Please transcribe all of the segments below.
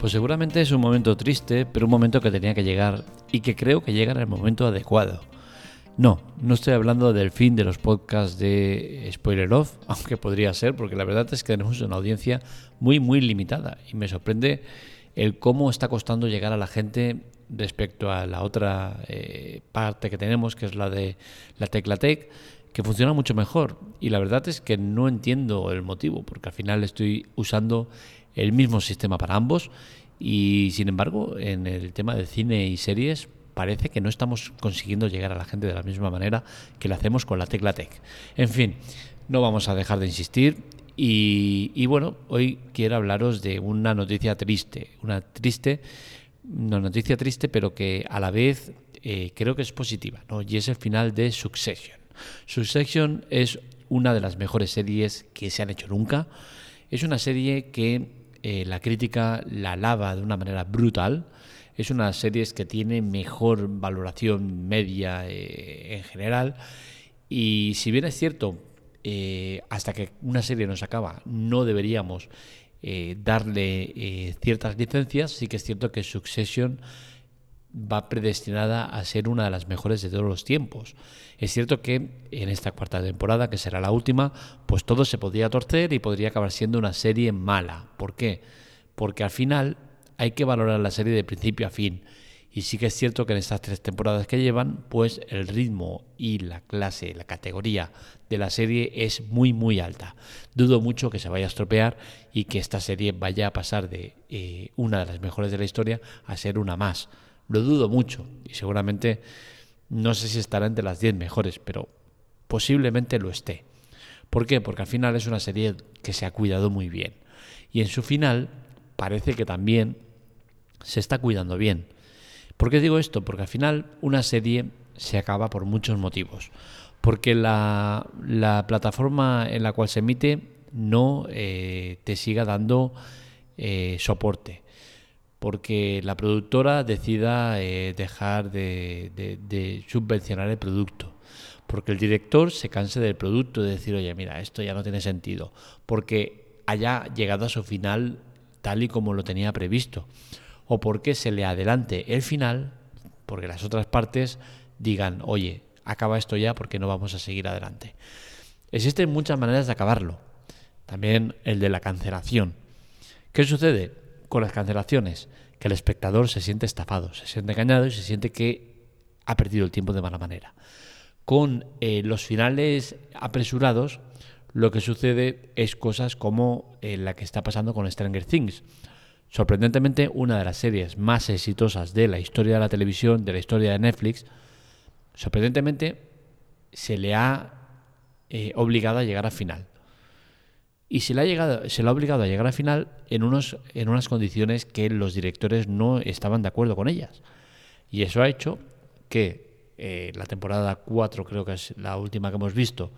Pues seguramente es un momento triste, pero un momento que tenía que llegar y que creo que llega en el momento adecuado. No, no estoy hablando del fin de los podcasts de Spoiler Off, aunque podría ser, porque la verdad es que tenemos una audiencia muy, muy limitada y me sorprende el cómo está costando llegar a la gente respecto a la otra eh, parte que tenemos, que es la de la Teclatec, que funciona mucho mejor. Y la verdad es que no entiendo el motivo, porque al final estoy usando el mismo sistema para ambos y sin embargo en el tema de cine y series parece que no estamos consiguiendo llegar a la gente de la misma manera que lo hacemos con la Tecla Tech. En fin, no vamos a dejar de insistir y, bueno, hoy quiero hablaros de una noticia triste, una triste, una noticia triste pero que a la vez eh, creo que es positiva, ¿no? y es el final de Succession. Succession es una de las mejores series que se han hecho nunca. Es una serie que eh, la crítica la lava de una manera brutal. Es una serie que tiene mejor valoración media eh, en general. Y si bien es cierto, eh, hasta que una serie nos acaba, no deberíamos darle ciertas licencias, sí que es cierto que Succession va predestinada a ser una de las mejores de todos los tiempos. Es cierto que en esta cuarta temporada, que será la última, pues todo se podría torcer y podría acabar siendo una serie mala. ¿Por qué? Porque al final hay que valorar la serie de principio a fin. Y sí que es cierto que en estas tres temporadas que llevan, pues el ritmo y la clase, la categoría de la serie es muy, muy alta. Dudo mucho que se vaya a estropear y que esta serie vaya a pasar de eh, una de las mejores de la historia a ser una más. Lo dudo mucho y seguramente no sé si estará entre las 10 mejores, pero posiblemente lo esté. ¿Por qué? Porque al final es una serie que se ha cuidado muy bien. Y en su final parece que también se está cuidando bien. ¿Por qué digo esto? Porque al final una serie se acaba por muchos motivos. Porque la, plataforma en la cual se emite no eh, te siga dando eh, soporte porque la productora decida eh, dejar de, subvencionar el producto, porque el director se canse del producto, de decir, oye, mira, esto ya no tiene sentido, porque haya llegado a su final tal y como lo tenía previsto, o porque se le adelante el final, porque las otras partes digan, oye, acaba esto ya porque no vamos a seguir adelante. Existen muchas maneras de acabarlo, también el de la cancelación. ¿Qué sucede? Con las cancelaciones, que el espectador se siente estafado, se siente engañado y se siente que ha perdido el tiempo de mala manera. Con eh, los finales apresurados, lo que sucede es cosas como eh, la que está pasando con Stranger Things. Sorprendentemente, una de las series más exitosas de la historia de la televisión, de la historia de Netflix, sorprendentemente se le ha eh, obligado a llegar al final y se le ha, llegado, se le ha obligado a llegar al final en, unos, en unas condiciones que los directores no estaban de acuerdo con ellas. Y eso ha hecho que eh, la temporada 4, creo que es la última que hemos visto,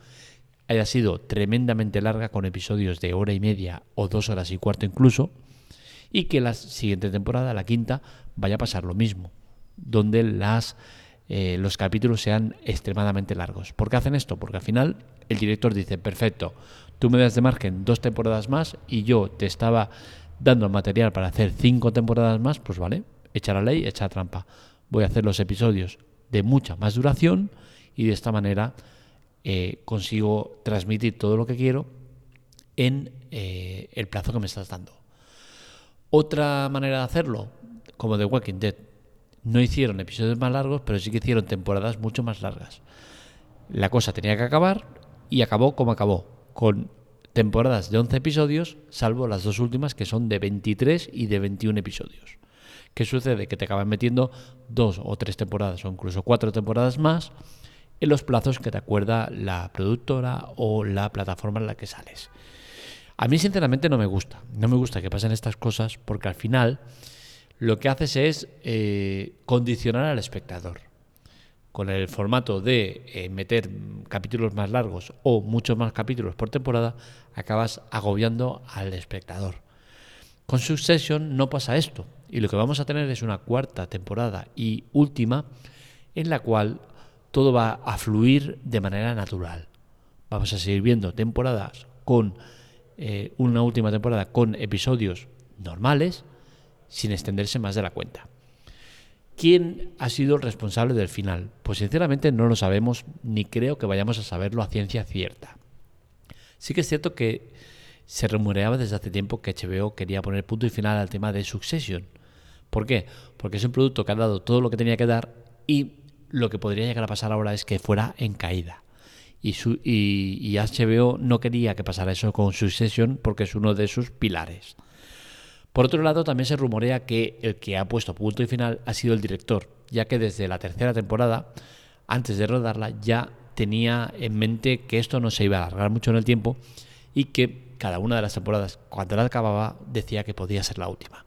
haya sido tremendamente larga, con episodios de hora y media o dos horas y cuarto incluso, y que la siguiente temporada, la quinta, vaya a pasar lo mismo, donde las, eh, los capítulos sean extremadamente largos. ¿Por qué hacen esto? Porque al final el director dice, perfecto, tú me das de margen dos temporadas más y yo te estaba dando el material para hacer cinco temporadas más, pues vale, echa la ley, echa trampa. Voy a hacer los episodios de mucha más duración y de esta manera eh, consigo transmitir todo lo que quiero en eh, el plazo que me estás dando. Otra manera de hacerlo, como The Walking Dead, no hicieron episodios más largos, pero sí que hicieron temporadas mucho más largas. La cosa tenía que acabar y acabó como acabó, con temporadas de 11 episodios, salvo las dos últimas que son de 23 y de 21 episodios. ¿Qué sucede? Que te acaban metiendo dos o tres temporadas o incluso cuatro temporadas más en los plazos que te acuerda la productora o la plataforma en la que sales. A mí sinceramente no me gusta, no me gusta que pasen estas cosas porque al final lo que haces es eh, condicionar al espectador con el formato de eh, meter capítulos más largos o muchos más capítulos por temporada, acabas agobiando al espectador. Con Succession no pasa esto y lo que vamos a tener es una cuarta temporada y última en la cual todo va a fluir de manera natural. Vamos a seguir viendo temporadas con eh, una última temporada con episodios normales, sin extenderse más de la cuenta. ¿Quién ha sido el responsable del final? Pues sinceramente no lo sabemos ni creo que vayamos a saberlo a ciencia cierta. Sí que es cierto que se rumoreaba desde hace tiempo que HBO quería poner punto y final al tema de Succession. ¿Por qué? Porque es un producto que ha dado todo lo que tenía que dar y lo que podría llegar a pasar ahora es que fuera en caída. Y, y HBO no quería que pasara eso con Succession porque es uno de sus pilares. Por otro lado, también se rumorea que el que ha puesto punto y final ha sido el director, ya que desde la tercera temporada, antes de rodarla, ya tenía en mente que esto no se iba a alargar mucho en el tiempo y que cada una de las temporadas, cuando la acababa, decía que podía ser la última.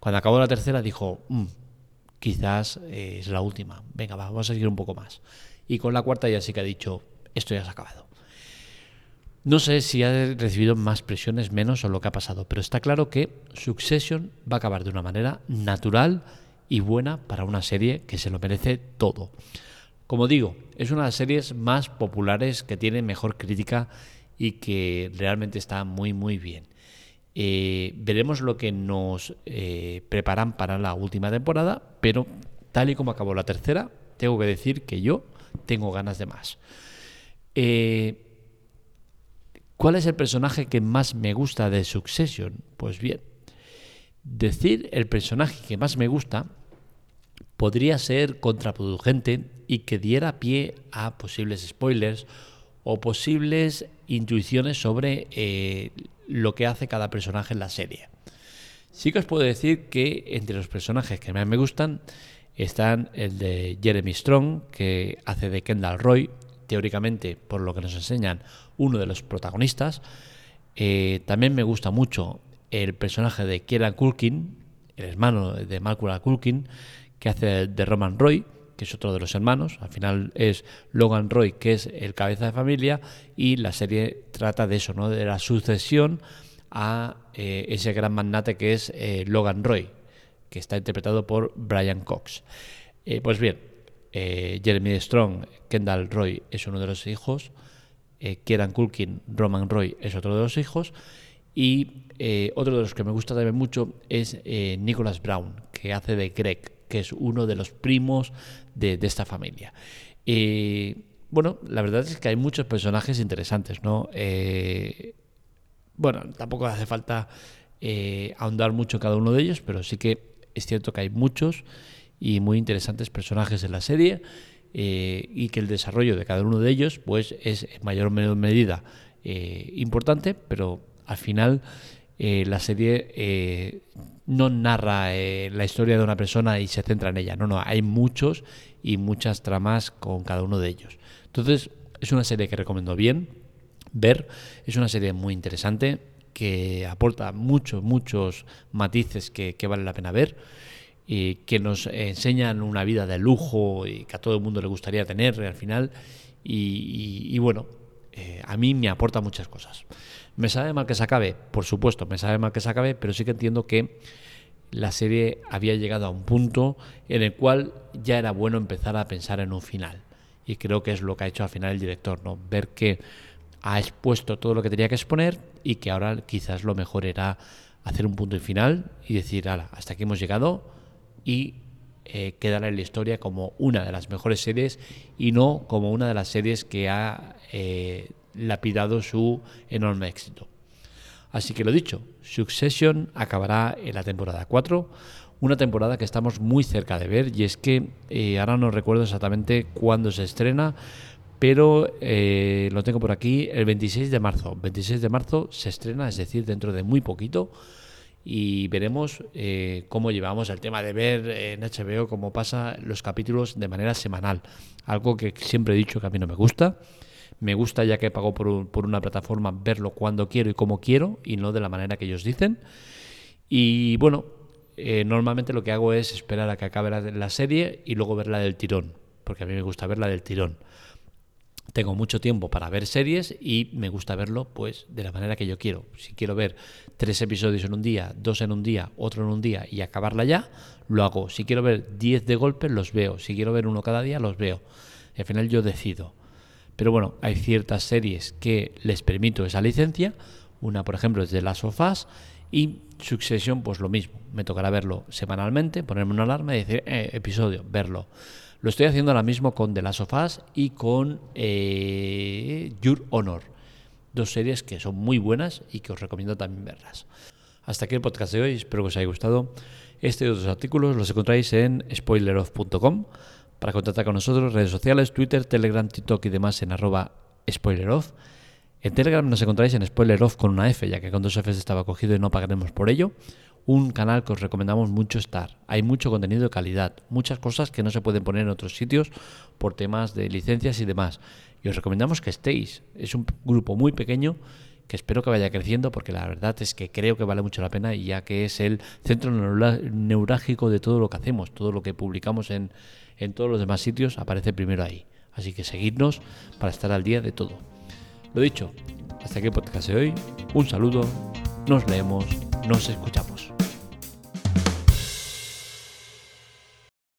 Cuando acabó la tercera dijo, mm, quizás es la última, venga, vamos a seguir un poco más. Y con la cuarta ya sí que ha dicho, esto ya se ha acabado. No sé si ha recibido más presiones, menos o lo que ha pasado, pero está claro que Succession va a acabar de una manera natural y buena para una serie que se lo merece todo. Como digo, es una de las series más populares que tiene mejor crítica y que realmente está muy muy bien. Eh, veremos lo que nos eh, preparan para la última temporada, pero tal y como acabó la tercera, tengo que decir que yo tengo ganas de más. Eh, ¿Cuál es el personaje que más me gusta de Succession? Pues bien, decir el personaje que más me gusta podría ser contraproducente y que diera pie a posibles spoilers o posibles intuiciones sobre eh, lo que hace cada personaje en la serie. Sí que os puedo decir que entre los personajes que más me gustan están el de Jeremy Strong, que hace de Kendall Roy, teóricamente, por lo que nos enseñan, uno de los protagonistas. Eh, también me gusta mucho el personaje de Kieran Culkin, el hermano de Malcolm Culkin, que hace de Roman Roy, que es otro de los hermanos. Al final es Logan Roy, que es el cabeza de familia, y la serie trata de eso, ¿no? de la sucesión a eh, ese gran magnate que es eh, Logan Roy, que está interpretado por Brian Cox. pues bien, Jeremy Strong, Kendall Roy es uno de los hijos, eh, Kieran Culkin, Roman Roy es otro de los hijos. Y eh, otro de los que me gusta también mucho es eh, Nicholas Brown, que hace de Greg, que es uno de los primos de, esta familia. bueno, la verdad es que hay muchos personajes interesantes, ¿no? bueno, tampoco hace falta ahondar mucho cada uno de ellos, pero sí que es cierto que hay muchos y muy interesantes personajes en la serie. Eh, y que el desarrollo de cada uno de ellos pues es en mayor o menor medida eh, importante, pero al final eh, la serie no narra la historia de una persona y se centra en ella, no, no, hay muchos y muchas tramas con cada uno de ellos. Entonces es una serie que recomiendo bien ver, es una serie muy interesante que aporta muchos, muchos matices que, que vale la pena ver y que nos enseñan una vida de lujo y que a todo el mundo le gustaría tener al final. Y, bueno, eh, a mí me aporta muchas cosas. Me sabe mal que se acabe, por supuesto, me sabe mal que se acabe, pero sí que entiendo que la serie había llegado a un punto en el cual ya era bueno empezar a pensar en un final. Y creo que es lo que ha hecho al final el director, ¿no? Ver que ha expuesto todo lo que tenía que exponer y que ahora quizás lo mejor era hacer un punto y final y decir, hasta aquí hemos llegado, y eh, quedará en la historia como una de las mejores series y no como una de las series que ha eh, lapidado su enorme éxito. Así que lo dicho, Succession acabará en la temporada 4, una temporada que estamos muy cerca de ver y es que eh, ahora no recuerdo exactamente cuándo se estrena, pero lo tengo por aquí, el 26 de marzo. 26 de marzo se estrena, es decir, dentro de muy poquito y veremos eh, cómo llevamos el tema de ver en HBO cómo pasa los capítulos de manera semanal. Algo que siempre he dicho que a mí no me gusta. Me gusta ya que pago por, por una plataforma verlo cuando quiero y como quiero y no de la manera que ellos dicen. Y bueno, eh, normalmente lo que hago es esperar a que acabe la, la serie y luego verla del tirón, porque a mí me gusta verla del tirón tengo mucho tiempo para ver series y me gusta verlo pues de la manera que yo quiero. Si quiero ver tres episodios en un día, dos en un día, otro en un día y acabarla ya, lo hago. Si quiero ver diez de golpe, los veo. Si quiero ver uno cada día, los veo. al final yo decido. Pero bueno, hay ciertas series que les permito esa licencia. Una, por ejemplo, es de las sofás Y Succession, pues lo mismo. Me tocará verlo semanalmente, ponerme una alarma y decir, eh, episodio, verlo. Lo estoy haciendo ahora mismo con The Last of Us y con eh, Your Honor. Dos series que son muy buenas y que os recomiendo también verlas. Hasta aquí el podcast de hoy, espero que os haya gustado. Este y otros artículos los encontráis en spoileroff.com. Para contactar con nosotros, redes sociales, Twitter, Telegram, TikTok y demás en arroba spoileroff. En Telegram nos encontráis en spoileroff con una F, ya que con dos Fs estaba cogido y no pagaremos por ello. Un canal que os recomendamos mucho estar. Hay mucho contenido de calidad, muchas cosas que no se pueden poner en otros sitios por temas de licencias y demás. Y os recomendamos que estéis. Es un grupo muy pequeño que espero que vaya creciendo porque la verdad es que creo que vale mucho la pena y ya que es el centro neurálgico de todo lo que hacemos, todo lo que publicamos en, en todos los demás sitios aparece primero ahí. Así que seguidnos para estar al día de todo. Lo dicho, hasta aquí el podcast de hoy. Un saludo, nos leemos, nos escuchamos.